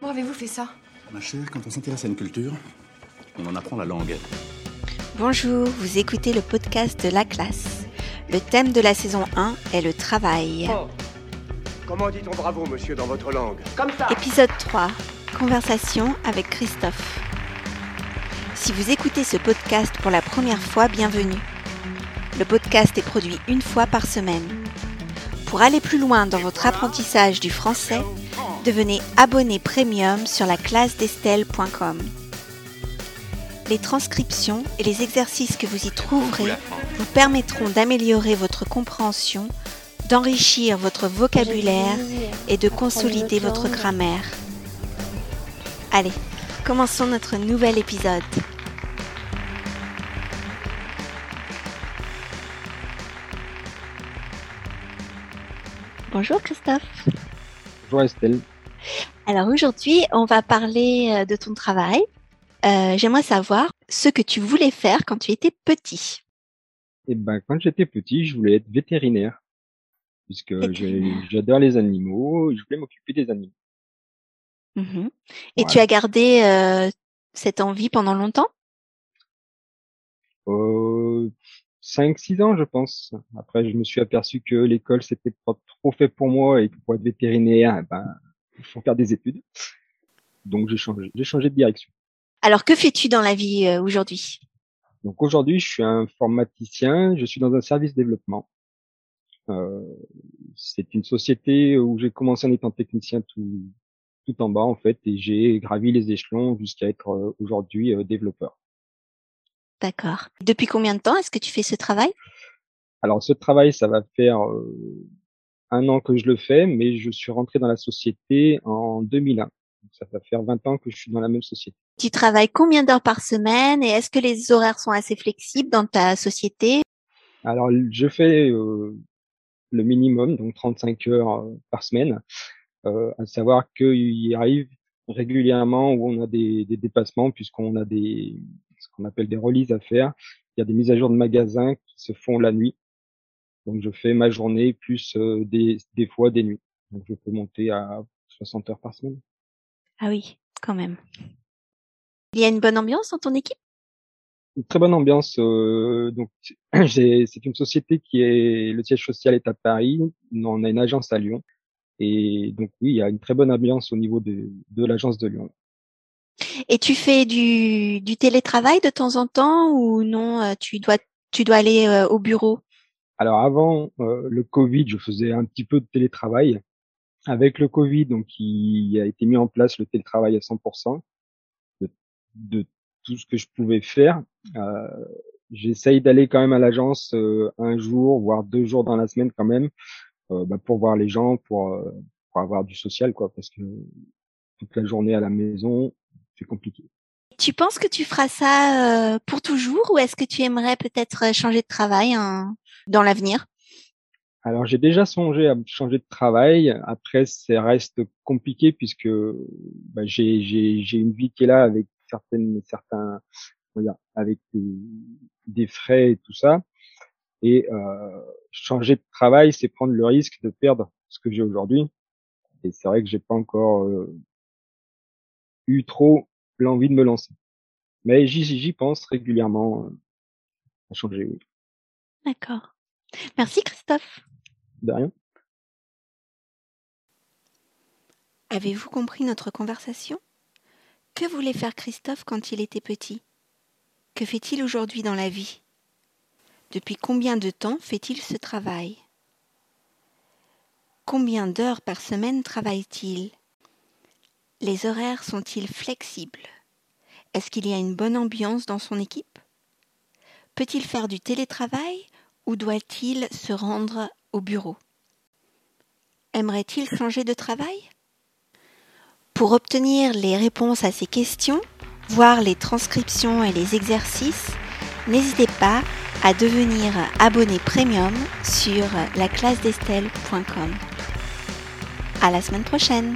Comment avez-vous fait ça? Ma chère, quand on s'intéresse à une culture, on en apprend la langue. Bonjour, vous écoutez le podcast de la classe. Le thème de la saison 1 est le travail. Oh. Comment dit-on bravo, monsieur, dans votre langue? Comme ça Épisode 3. Conversation avec Christophe. Si vous écoutez ce podcast pour la première fois, bienvenue. Le podcast est produit une fois par semaine. Pour aller plus loin dans votre apprentissage du français, devenez abonné premium sur la classe d'Estelle.com. Les transcriptions et les exercices que vous y trouverez vous permettront d'améliorer votre compréhension, d'enrichir votre vocabulaire et de consolider votre grammaire. Allez, commençons notre nouvel épisode. Bonjour Christophe. Bonjour Estelle. Alors aujourd'hui, on va parler euh, de ton travail. Euh, J'aimerais savoir ce que tu voulais faire quand tu étais petit. Eh ben, quand j'étais petit, je voulais être vétérinaire, puisque j'adore les animaux, je voulais m'occuper des animaux. Mhm. Et tu as gardé euh, cette envie pendant longtemps? Euh, 5-6 ans, je pense. Après, je me suis aperçu que l'école, c'était pas trop fait pour moi et que pour être vétérinaire, eh ben, il faut faire des études. Donc, j'ai changé, j'ai changé de direction. Alors que fais-tu dans la vie euh, aujourd'hui? Donc, aujourd'hui, je suis informaticien, je suis dans un service développement. Euh, c'est une société où j'ai commencé en étant technicien tout, tout en bas, en fait, et j'ai gravi les échelons jusqu'à être euh, aujourd'hui euh, développeur. D'accord. Depuis combien de temps est-ce que tu fais ce travail? Alors, ce travail, ça va faire euh, un an que je le fais, mais je suis rentré dans la société en 2001. Donc, ça va faire 20 ans que je suis dans la même société. Tu travailles combien d'heures par semaine et est-ce que les horaires sont assez flexibles dans ta société? Alors, je fais euh, le minimum, donc 35 heures euh, par semaine, euh, à savoir qu'il arrive régulièrement où on a des, des dépassements, puisqu'on a des ce qu'on appelle des releases à faire. Il y a des mises à jour de magasins qui se font la nuit. Donc, je fais ma journée plus euh, des, des fois des nuits. Donc, je peux monter à 60 heures par semaine. Ah oui, quand même. Il y a une bonne ambiance dans ton équipe? Une très bonne ambiance. euh, donc, c'est une société qui est le siège social est à Paris. On a une agence à Lyon. Et donc oui, il y a une très bonne ambiance au niveau de, de l'agence de Lyon. Et tu fais du, du télétravail de temps en temps ou non euh, Tu dois tu dois aller euh, au bureau? Alors avant euh, le Covid, je faisais un petit peu de télétravail. Avec le Covid, donc il a été mis en place le télétravail à 100% de, de tout ce que je pouvais faire. Euh, J'essaye d'aller quand même à l'agence euh, un jour, voire deux jours dans la semaine quand même, bah, pour voir les gens, pour, euh, pour avoir du social, quoi, parce que toute la journée à la maison, c'est compliqué. Tu penses que tu feras ça euh, pour toujours ou est-ce que tu aimerais peut-être euh, changer de travail hein, dans l'avenir? Alors j'ai déjà songé à changer de travail. Après, ça reste compliqué puisque bah, j'ai j'ai j'ai une vie qui est là avec certaines certains dire, avec des, des frais et tout ça. Et euh, changer de travail, c'est prendre le risque de perdre ce que j'ai aujourd'hui. Et c'est vrai que j'ai pas encore euh, eu trop l'envie de me lancer. Mais j'y pense régulièrement euh, à changer. Oui. D'accord. Merci Christophe. De rien. Avez-vous compris notre conversation? Que voulait faire Christophe quand il était petit? Que fait-il aujourd'hui dans la vie? Depuis combien de temps fait-il ce travail? Combien d'heures par semaine travaille-t-il? Les horaires sont-ils flexibles? Est-ce qu'il y a une bonne ambiance dans son équipe? Peut-il faire du télétravail ou doit-il se rendre au bureau? Aimerait-il changer de travail? Pour obtenir les réponses à ces questions, voir les transcriptions et les exercices, n'hésitez pas à devenir abonné premium sur laclassedestelle.com. À la semaine prochaine!